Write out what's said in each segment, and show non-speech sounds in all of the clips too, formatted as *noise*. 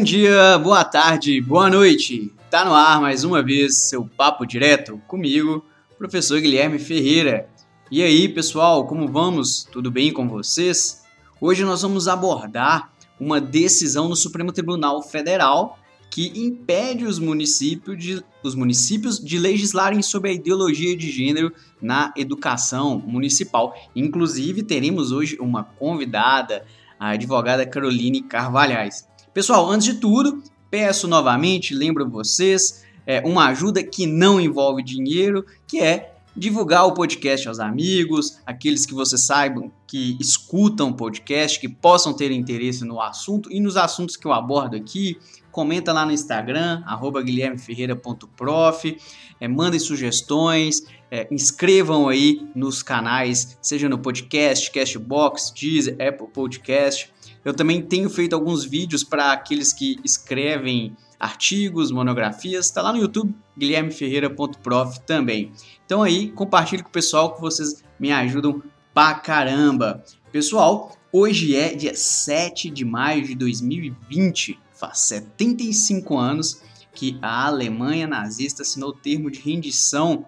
Bom dia, boa tarde, boa noite. Tá no ar mais uma vez seu papo direto comigo, professor Guilherme Ferreira. E aí, pessoal, como vamos? Tudo bem com vocês? Hoje nós vamos abordar uma decisão no Supremo Tribunal Federal que impede os municípios de, os municípios de legislarem sobre a ideologia de gênero na educação municipal. Inclusive, teremos hoje uma convidada, a advogada Caroline Carvalhais. Pessoal, antes de tudo, peço novamente, lembro vocês, é, uma ajuda que não envolve dinheiro, que é divulgar o podcast aos amigos, aqueles que vocês saibam que escutam o podcast, que possam ter interesse no assunto e nos assuntos que eu abordo aqui. Comenta lá no Instagram, guilhermeferreira.prof, é, mandem sugestões, é, inscrevam aí nos canais, seja no podcast, Castbox, Deezer, Apple Podcast. Eu também tenho feito alguns vídeos para aqueles que escrevem artigos, monografias, está lá no YouTube, guilhermeferreira.prof também. Então aí, compartilhe com o pessoal que vocês me ajudam pra caramba. Pessoal, hoje é dia 7 de maio de 2020, faz 75 anos que a Alemanha nazista assinou o termo de rendição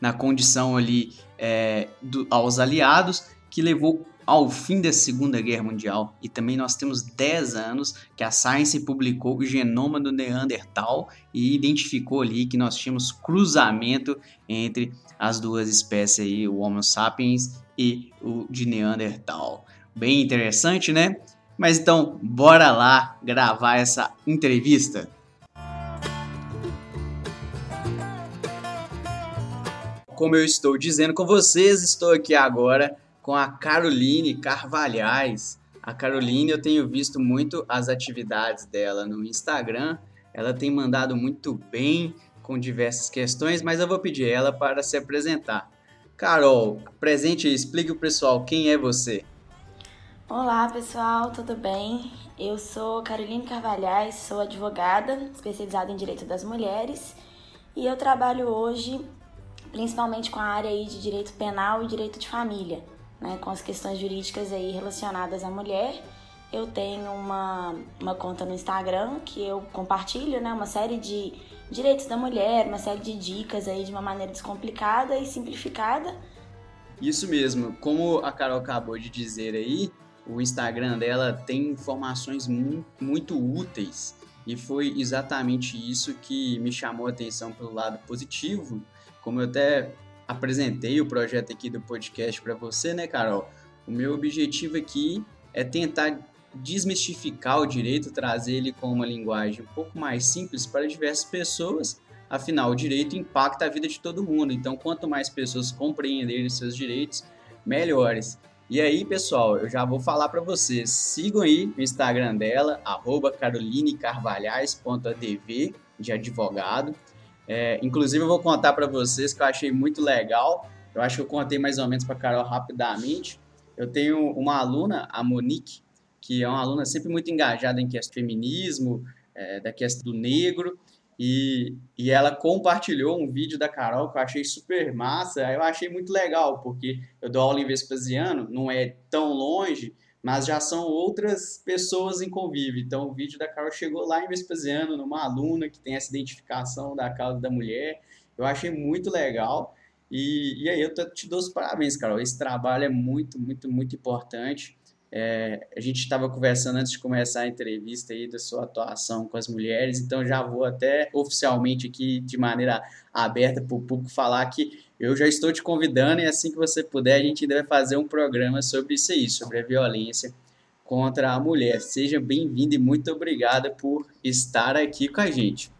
na condição ali é, do, aos aliados, que levou ao fim da Segunda Guerra Mundial. E também nós temos 10 anos que a Science publicou o genoma do Neandertal e identificou ali que nós tínhamos cruzamento entre as duas espécies aí, o Homo sapiens e o de Neandertal. Bem interessante, né? Mas então, bora lá gravar essa entrevista. Como eu estou dizendo com vocês, estou aqui agora com a Caroline Carvalhais. A Caroline, eu tenho visto muito as atividades dela no Instagram. Ela tem mandado muito bem com diversas questões, mas eu vou pedir ela para se apresentar. Carol, presente e explique o pessoal quem é você. Olá pessoal, tudo bem? Eu sou Caroline Carvalhais, sou advogada especializada em direito das mulheres e eu trabalho hoje principalmente com a área de direito penal e direito de família, né, com as questões jurídicas aí relacionadas à mulher. Eu tenho uma, uma conta no Instagram que eu compartilho né, uma série de direitos da mulher, uma série de dicas aí de uma maneira descomplicada e simplificada. Isso mesmo, como a Carol acabou de dizer aí, o Instagram dela tem informações muito, muito úteis e foi exatamente isso que me chamou a atenção pelo lado positivo como eu até apresentei o projeto aqui do podcast para você, né, Carol? O meu objetivo aqui é tentar desmistificar o direito, trazer ele com uma linguagem um pouco mais simples para diversas pessoas. Afinal, o direito impacta a vida de todo mundo. Então, quanto mais pessoas compreenderem seus direitos, melhores. E aí, pessoal, eu já vou falar para vocês. Sigam aí o Instagram dela, carolinecarvalhais.adv, de advogado. É, inclusive, eu vou contar para vocês que eu achei muito legal. Eu acho que eu contei mais ou menos para Carol rapidamente. Eu tenho uma aluna, a Monique, que é uma aluna sempre muito engajada em questão de feminismo, é, da questão do negro, e, e ela compartilhou um vídeo da Carol que eu achei super massa. Eu achei muito legal, porque eu dou aula em Vespasiano, não é tão longe, mas já são outras pessoas em convívio. Então, o vídeo da Carol chegou lá em Vespasiano, numa aluna que tem essa identificação da causa da mulher. Eu achei muito legal. E, e aí, eu te dou os parabéns, Carol. Esse trabalho é muito, muito, muito importante. É, a gente estava conversando antes de começar a entrevista aí da sua atuação com as mulheres, então já vou até oficialmente aqui de maneira aberta para o público falar que eu já estou te convidando e assim que você puder a gente ainda vai fazer um programa sobre isso aí, sobre a violência contra a mulher. Seja bem-vindo e muito obrigada por estar aqui com a gente.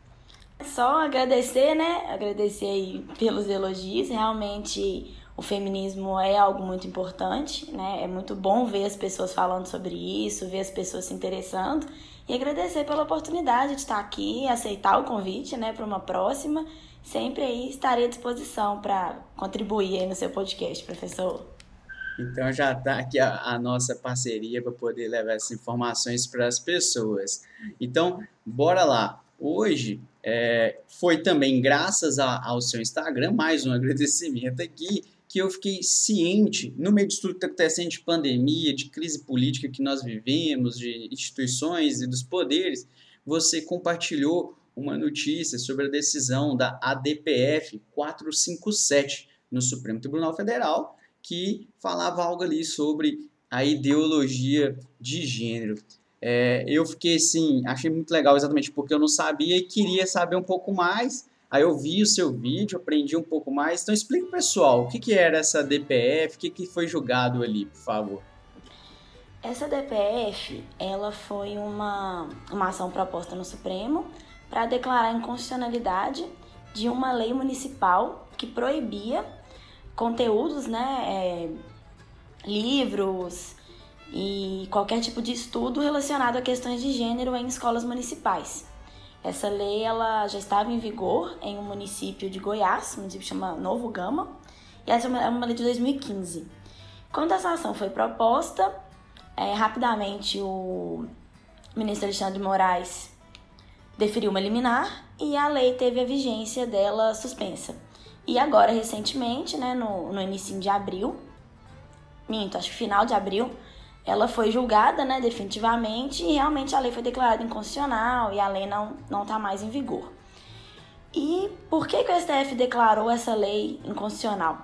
Só agradecer, né? Agradecer aí pelos elogios. Realmente o feminismo é algo muito importante, né? É muito bom ver as pessoas falando sobre isso, ver as pessoas se interessando e agradecer pela oportunidade de estar aqui, aceitar o convite, né, para uma próxima sempre aí estarei à disposição para contribuir no seu podcast, professor. Então já está aqui a, a, nossa parceria para poder levar essas informações para as pessoas. Então, bora lá. Hoje é, foi também graças a, ao seu Instagram, mais um agradecimento aqui, que eu fiquei ciente, no meio de tudo que está acontecendo de pandemia, de crise política que nós vivemos, de instituições e dos poderes, você compartilhou uma notícia sobre a decisão da ADPF 457 no Supremo Tribunal Federal, que falava algo ali sobre a ideologia de gênero. É, eu fiquei assim, achei muito legal exatamente porque eu não sabia e queria saber um pouco mais. Aí eu vi o seu vídeo, aprendi um pouco mais. Então explica pessoal, o que, que era essa DPF, o que, que foi julgado ali, por favor. Essa DPF, ela foi uma, uma ação proposta no Supremo para declarar a inconstitucionalidade de uma lei municipal que proibia conteúdos, né, é, livros e qualquer tipo de estudo relacionado a questões de gênero em escolas municipais. Essa lei ela já estava em vigor em um município de Goiás, um município chama Novo Gama, e essa é uma lei de 2015. Quando essa ação foi proposta, é, rapidamente o ministro Alexandre de Moraes deferiu uma liminar e a lei teve a vigência dela suspensa. E agora, recentemente, né, no, no início de abril, minto, acho que final de abril, ela foi julgada né, definitivamente e realmente a lei foi declarada inconstitucional e a lei não não está mais em vigor. E por que, que o STF declarou essa lei inconstitucional?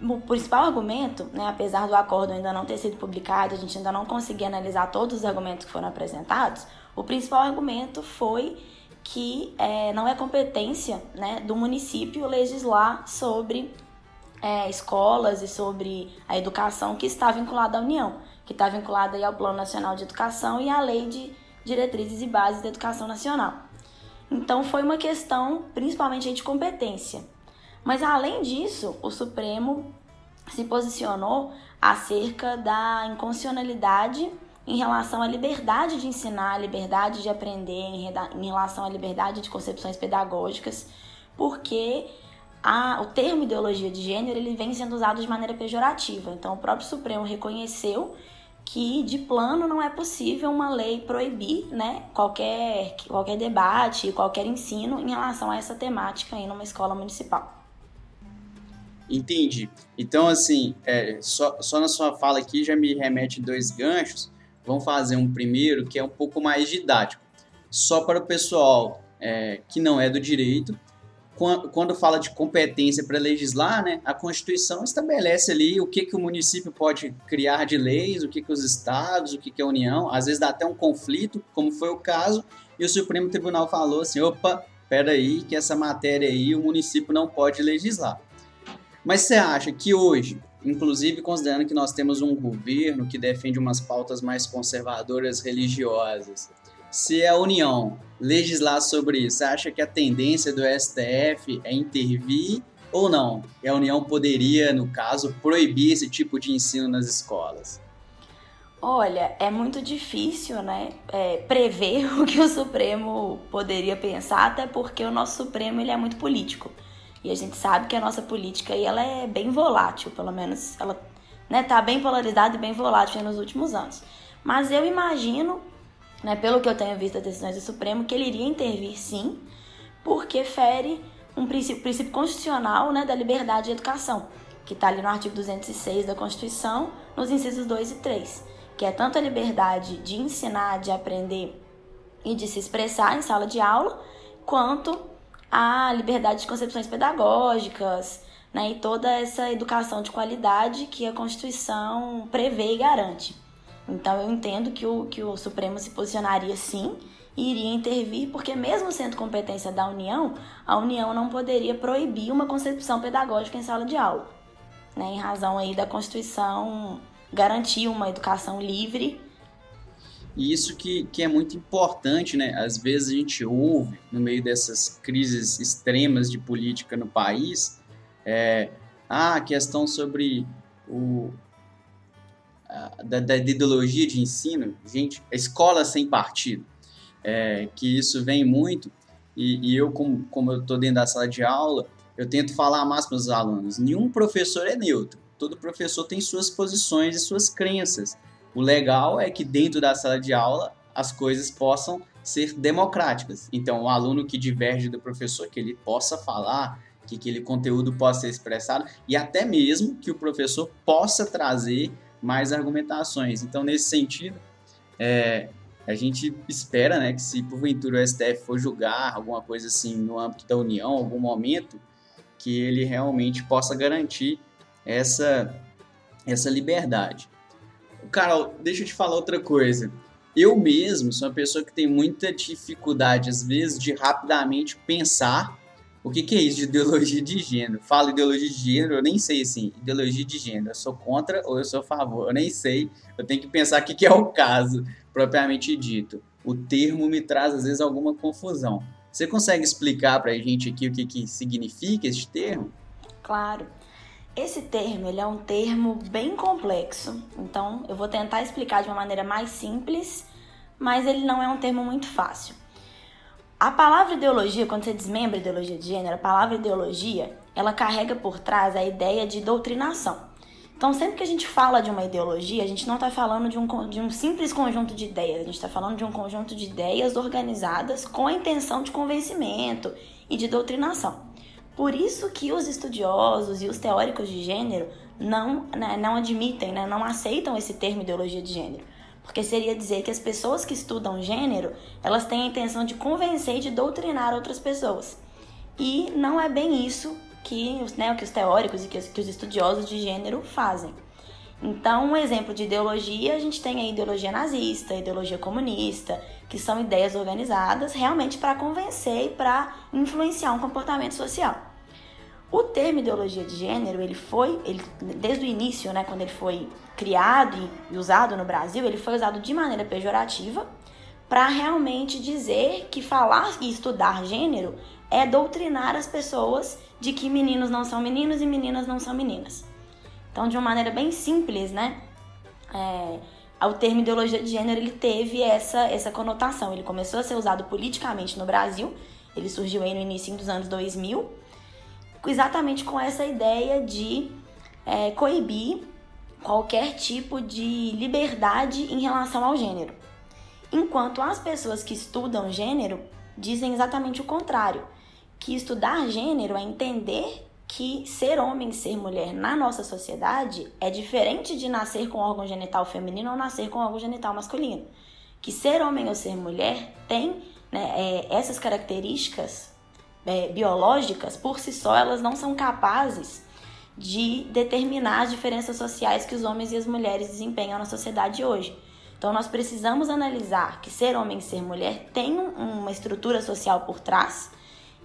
O principal argumento, né, apesar do acordo ainda não ter sido publicado, a gente ainda não conseguia analisar todos os argumentos que foram apresentados, o principal argumento foi que é, não é competência né, do município legislar sobre é, escolas e sobre a educação que está vinculada à União, que está vinculada ao Plano Nacional de Educação e à Lei de Diretrizes e Bases da Educação Nacional. Então foi uma questão principalmente de competência. Mas além disso, o Supremo se posicionou acerca da inconstitucionalidade em relação à liberdade de ensinar, à liberdade de aprender, em relação à liberdade de concepções pedagógicas, porque a, o termo ideologia de gênero ele vem sendo usado de maneira pejorativa. Então, o próprio Supremo reconheceu que de plano não é possível uma lei proibir né, qualquer, qualquer debate, qualquer ensino em relação a essa temática em uma escola municipal. Entendi. Então, assim, é, só, só na sua fala aqui já me remete dois ganchos. Vamos fazer um primeiro que é um pouco mais didático. Só para o pessoal é, que não é do direito, quando fala de competência para legislar, né, a Constituição estabelece ali o que, que o município pode criar de leis, o que, que os estados, o que, que a União, às vezes dá até um conflito, como foi o caso, e o Supremo Tribunal falou assim, opa, peraí, que essa matéria aí o município não pode legislar. Mas você acha que hoje, inclusive considerando que nós temos um governo que defende umas pautas mais conservadoras religiosas, se a União legislar sobre isso, você acha que a tendência do STF é intervir ou não? E a União poderia, no caso, proibir esse tipo de ensino nas escolas? Olha, é muito difícil, né, é, prever *laughs* o que o Supremo poderia pensar, até porque o nosso Supremo ele é muito político. E a gente sabe que a nossa política ela é bem volátil, pelo menos ela né, tá bem polarizada e bem volátil nos últimos anos. Mas eu imagino né, pelo que eu tenho visto das decisões do Supremo, que ele iria intervir sim, porque fere um princípio, princípio constitucional né, da liberdade de educação, que está ali no artigo 206 da Constituição, nos incisos 2 e 3, que é tanto a liberdade de ensinar, de aprender e de se expressar em sala de aula, quanto a liberdade de concepções pedagógicas, né, e toda essa educação de qualidade que a Constituição prevê e garante. Então eu entendo que o, que o Supremo se posicionaria sim e iria intervir, porque mesmo sendo competência da União, a União não poderia proibir uma concepção pedagógica em sala de aula, né, em razão aí da Constituição garantir uma educação livre. E isso que, que é muito importante, né? Às vezes a gente ouve, no meio dessas crises extremas de política no país, é, ah, a questão sobre o, da, da, ideologia de ensino, gente, escola sem partido, é, que isso vem muito, e, e eu, como, como eu estou dentro da sala de aula, eu tento falar mais para os alunos, nenhum professor é neutro, todo professor tem suas posições e suas crenças. O legal é que dentro da sala de aula as coisas possam ser democráticas. Então, o aluno que diverge do professor, que ele possa falar, que aquele conteúdo possa ser expressado e até mesmo que o professor possa trazer mais argumentações. Então, nesse sentido, é, a gente espera né, que se porventura o STF for julgar alguma coisa assim no âmbito da União, algum momento, que ele realmente possa garantir essa, essa liberdade. Carol, deixa eu te falar outra coisa. Eu mesmo sou uma pessoa que tem muita dificuldade, às vezes, de rapidamente pensar o que, que é isso de ideologia de gênero. Falo ideologia de gênero, eu nem sei assim, ideologia de gênero, eu sou contra ou eu sou a favor, eu nem sei. Eu tenho que pensar o que, que é o caso, propriamente dito. O termo me traz, às vezes, alguma confusão. Você consegue explicar para a gente aqui o que, que significa este termo? Claro. Esse termo ele é um termo bem complexo, então eu vou tentar explicar de uma maneira mais simples, mas ele não é um termo muito fácil. A palavra ideologia, quando você desmembra ideologia de gênero, a palavra ideologia, ela carrega por trás a ideia de doutrinação. Então, sempre que a gente fala de uma ideologia, a gente não está falando de um, de um simples conjunto de ideias, a gente está falando de um conjunto de ideias organizadas com a intenção de convencimento e de doutrinação. Por isso que os estudiosos e os teóricos de gênero não, né, não admitem, né, não aceitam esse termo ideologia de gênero. Porque seria dizer que as pessoas que estudam gênero, elas têm a intenção de convencer e de doutrinar outras pessoas. E não é bem isso que, né, que os teóricos e que os, os estudiosos de gênero fazem. Então, um exemplo de ideologia, a gente tem a ideologia nazista, a ideologia comunista, que são ideias organizadas realmente para convencer e para influenciar um comportamento social. O termo ideologia de gênero, ele foi, ele, desde o início, né, quando ele foi criado e, usado no Brasil, ele foi usado de maneira pejorativa para realmente dizer que falar e estudar gênero é doutrinar as pessoas de que meninos não são meninos e meninas não são meninas. Então, de uma maneira bem simples, né, é, o termo ideologia de gênero ele teve essa, essa conotação. Ele começou a ser usado politicamente no Brasil, ele surgiu aí no início dos anos 2000, exatamente com essa ideia de é, coibir qualquer tipo de liberdade em relação ao gênero. Enquanto as pessoas que estudam gênero dizem exatamente o contrário, que estudar gênero é entender que ser homem e ser mulher na nossa sociedade é diferente de nascer com órgão genital feminino ou nascer com órgão genital masculino. Que ser homem ou ser mulher tem né, é, essas características é, biológicas, por si só, elas não são capazes de determinar as diferenças sociais que os homens e as mulheres desempenham na sociedade hoje. Então, nós precisamos analisar que ser homem e ser mulher tem uma estrutura social por trás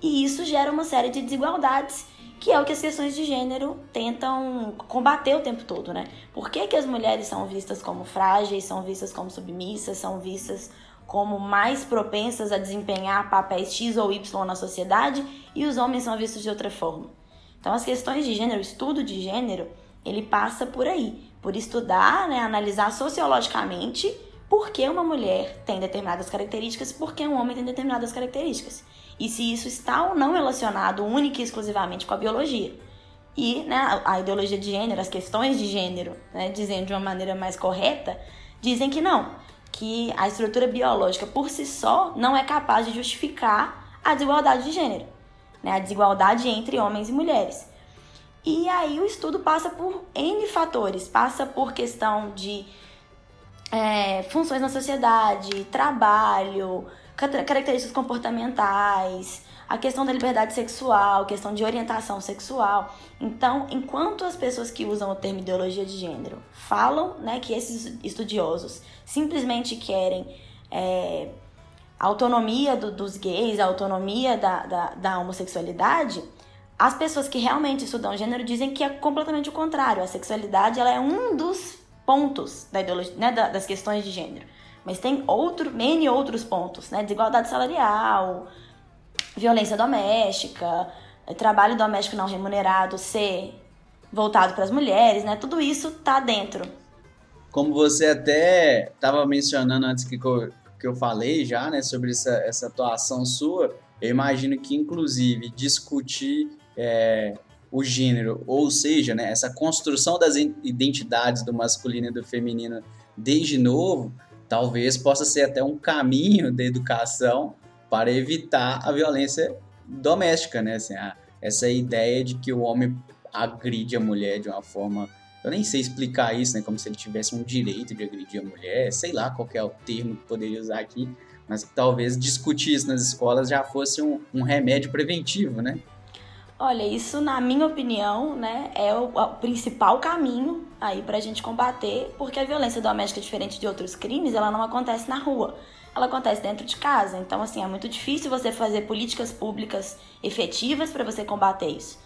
e isso gera uma série de desigualdades que é o que as questões de gênero tentam combater o tempo todo, né? Por que, que as mulheres são vistas como frágeis, são vistas como submissas, são vistas como mais propensas a desempenhar papéis X ou Y na sociedade e os homens são vistos de outra forma. Então, as questões de gênero, o estudo de gênero, ele passa por aí, por estudar, né, analisar sociologicamente por que uma mulher tem determinadas características e por que um homem tem determinadas características. E se isso está ou não relacionado única e exclusivamente com a biologia. E né, a ideologia de gênero, as questões de gênero, né, dizendo de uma maneira mais correta, dizem que não que a estrutura biológica por si só não é capaz de justificar a desigualdade de gênero, né? a desigualdade entre homens e mulheres. E aí o estudo passa por N fatores, passa por questão de é, funções na sociedade, trabalho, características comportamentais, a questão da liberdade sexual, questão de orientação sexual. Então, enquanto as pessoas que usam o termo ideologia de gênero falam né, que esses estudiosos simplesmente querem é, autonomia do, dos gays, autonomia da, da, da homossexualidade, as pessoas que realmente estudam gênero dizem que é completamente o contrário. A sexualidade ela é um dos pontos da ideologia, né, das questões de gênero. Mas tem outro, N outros pontos, né? Desigualdade salarial, violência doméstica, trabalho doméstico não remunerado ser voltado para as mulheres, né? Tudo isso tá dentro. Como você até estava mencionando antes que eu, que eu falei já, né, sobre essa, essa atuação sua, eu imagino que inclusive discutir é, o gênero, ou seja, né, essa construção das identidades do masculino e do feminino desde novo, talvez possa ser até um caminho da educação para evitar a violência doméstica, né? Assim, a, essa ideia de que o homem agride a mulher de uma forma. Eu nem sei explicar isso, né? Como se ele tivesse um direito de agredir a mulher, sei lá qual é o termo que poderia usar aqui, mas talvez discutir isso nas escolas já fosse um, um remédio preventivo, né? Olha, isso, na minha opinião, né, é o, o principal caminho aí para a gente combater, porque a violência doméstica, diferente de outros crimes, ela não acontece na rua, ela acontece dentro de casa. Então, assim, é muito difícil você fazer políticas públicas efetivas para você combater isso.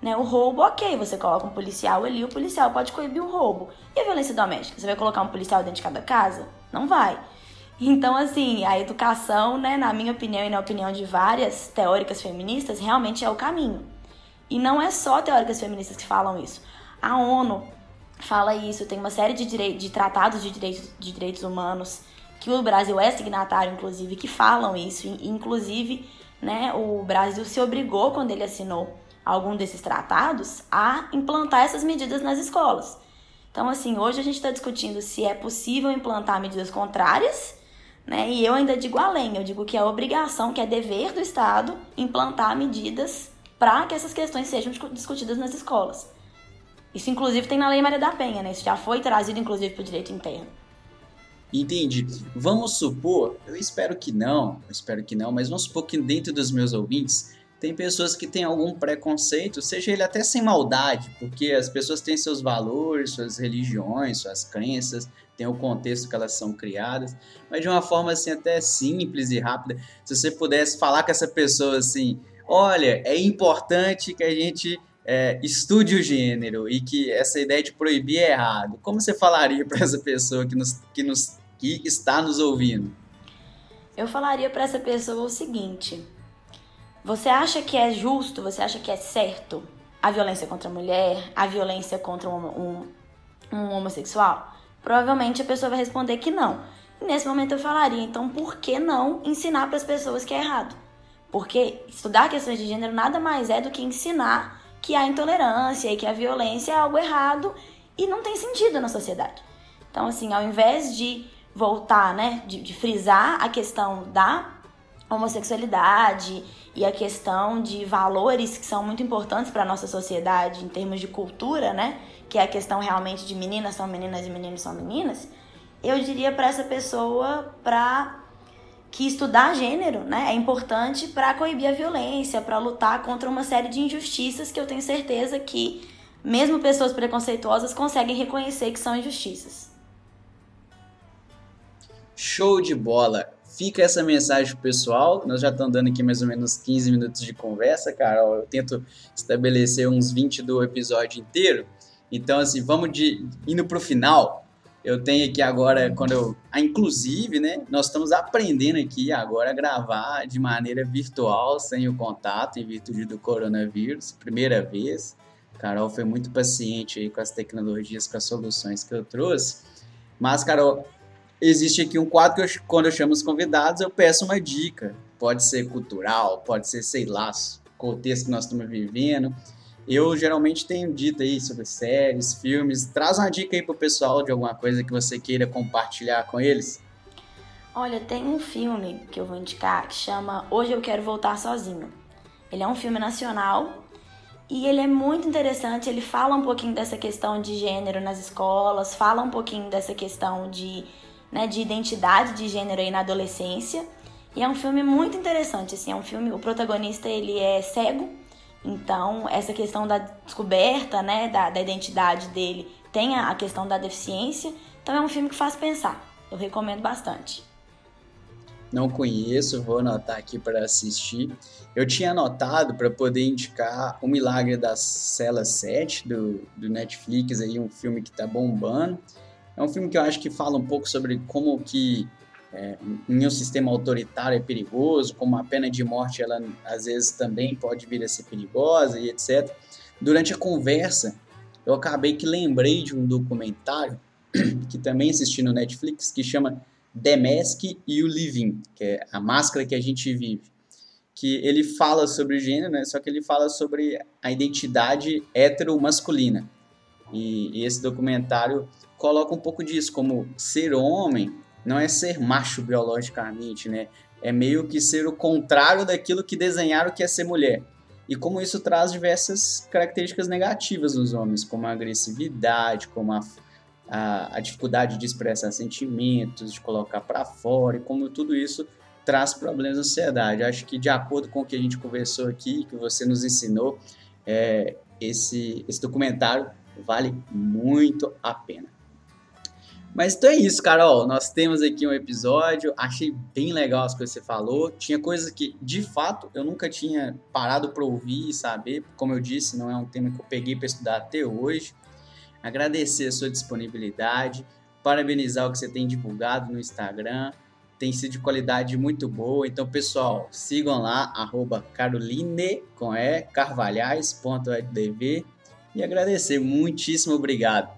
Né? O roubo, ok, você coloca um policial ali, o policial pode coibir o roubo. E a violência doméstica? Você vai colocar um policial dentro de cada casa? Não vai. Então, assim, a educação, né, na minha opinião e na opinião de várias teóricas feministas, realmente é o caminho. E não é só teóricas feministas que falam isso. A ONU fala isso, tem uma série de, de tratados de direitos, de direitos humanos, que o Brasil é signatário, inclusive, que falam isso. Inclusive, né, o Brasil se obrigou, quando ele assinou algum desses tratados, a implantar essas medidas nas escolas. Então, assim, hoje a gente está discutindo se é possível implantar medidas contrárias né? E eu ainda digo além, eu digo que é obrigação, que é dever do Estado implantar medidas para que essas questões sejam discutidas nas escolas. Isso, inclusive, tem na Lei Maria da Penha, né? Isso já foi trazido, inclusive, para o direito interno. Entendi. Vamos supor, eu espero que não, eu espero que não, mas vamos supor que dentro dos meus ouvintes tem pessoas que têm algum preconceito, seja ele até sem maldade, porque as pessoas têm seus valores, suas religiões, suas crenças, tem o contexto que elas são criadas, mas de uma forma assim até simples e rápida. Se você pudesse falar com essa pessoa assim, olha, é importante que a gente é, estude o gênero e que essa ideia de proibir é errado. Como você falaria *laughs* para essa pessoa que, nos, que, nos, que está nos ouvindo? Eu falaria para essa pessoa o seguinte: você acha que é justo, você acha que é certo a violência contra a mulher, a violência contra um, um, um homossexual? Provavelmente a pessoa vai responder que não. E nesse momento eu falaria, então por que não ensinar para as pessoas que é errado? Porque estudar questões de gênero nada mais é do que ensinar que a intolerância e que a violência é algo errado e não tem sentido na sociedade. Então, assim, ao invés de voltar, né, de, de frisar a questão da homossexualidade e a questão de valores que são muito importantes para a nossa sociedade em termos de cultura, né? Que é a questão realmente de meninas são meninas e meninos são meninas. Eu diria para essa pessoa para que estudar gênero, né, é importante para coibir a violência, para lutar contra uma série de injustiças que eu tenho certeza que mesmo pessoas preconceituosas conseguem reconhecer que são injustiças. Show de bola. Fica essa mensagem pro pessoal. Nós já estamos dando aqui mais ou menos 15 minutos de conversa, Carol. Eu tento estabelecer uns 20 do episódio inteiro. Então, assim, vamos de indo pro final. Eu tenho aqui agora, quando eu. Ah, inclusive, né? Nós estamos aprendendo aqui agora a gravar de maneira virtual, sem o contato, em virtude do coronavírus. Primeira vez. Carol foi muito paciente aí com as tecnologias, com as soluções que eu trouxe. Mas, Carol, existe aqui um quadro que eu, quando eu chamo os convidados, eu peço uma dica. Pode ser cultural, pode ser, sei lá, contexto que nós estamos vivendo. Eu geralmente tenho dito aí sobre séries, filmes. Traz uma dica aí pro pessoal de alguma coisa que você queira compartilhar com eles. Olha, tem um filme que eu vou indicar que chama Hoje Eu Quero Voltar Sozinho. Ele é um filme nacional e ele é muito interessante. Ele fala um pouquinho dessa questão de gênero nas escolas, fala um pouquinho dessa questão de né, de identidade de gênero aí na adolescência. E é um filme muito interessante, assim, é um filme, o protagonista ele é cego, então essa questão da descoberta, né, da, da identidade dele tem a questão da deficiência, então é um filme que faz pensar. Eu recomendo bastante. Não conheço, vou anotar aqui para assistir. Eu tinha anotado para poder indicar O Milagre da Cela 7 do, do Netflix, aí um filme que está bombando. É um filme que eu acho que fala um pouco sobre como que é, em um sistema autoritário é perigoso, como a pena de morte ela às vezes também pode vir a ser perigosa e etc. Durante a conversa, eu acabei que lembrei de um documentário *clears throat* que também assisti no Netflix que chama The Mask e o Living, que é a máscara que a gente vive. Que ele fala sobre gênero, né? só que ele fala sobre a identidade hetero-masculina. E, e esse documentário coloca um pouco disso, como ser homem não é ser macho biologicamente, né? É meio que ser o contrário daquilo que desenharam que é ser mulher. e como isso traz diversas características negativas nos homens, como a agressividade, como a, a, a dificuldade de expressar sentimentos, de colocar para fora, e como tudo isso traz problemas na sociedade. Acho que de acordo com o que a gente conversou aqui, que você nos ensinou, é, esse, esse documentário vale muito a pena. Mas então é isso, Carol. Nós temos aqui um episódio. Achei bem legal as coisas que você falou. Tinha coisas que, de fato, eu nunca tinha parado para ouvir e saber. Como eu disse, não é um tema que eu peguei para estudar até hoje. Agradecer a sua disponibilidade. Parabenizar o que você tem divulgado no Instagram. Tem sido de qualidade muito boa. Então, pessoal, sigam lá, arroba caroline, com e, carvalhais.edv. E agradecer. Muitíssimo obrigado.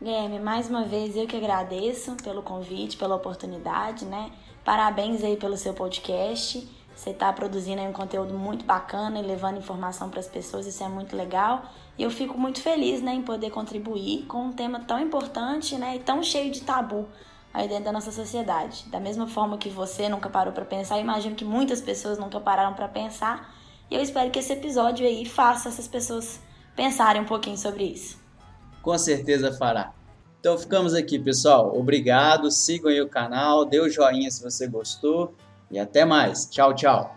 Guilherme, mais uma vez eu que agradeço pelo convite, pela oportunidade, né? Parabéns aí pelo seu podcast. Você está produzindo um conteúdo muito bacana e levando informação para as pessoas, isso é muito legal. E eu fico muito feliz né, em poder contribuir com um tema tão importante né, e tão cheio de tabu aí dentro da nossa sociedade. Da mesma forma que você nunca parou para pensar, imagino que muitas pessoas nunca pararam para pensar. E eu espero que esse episódio aí faça essas pessoas pensarem um pouquinho sobre isso com certeza fará. Então ficamos aqui, pessoal. Obrigado, sigam aí o canal, dê o joinha se você gostou e até mais. Tchau, tchau.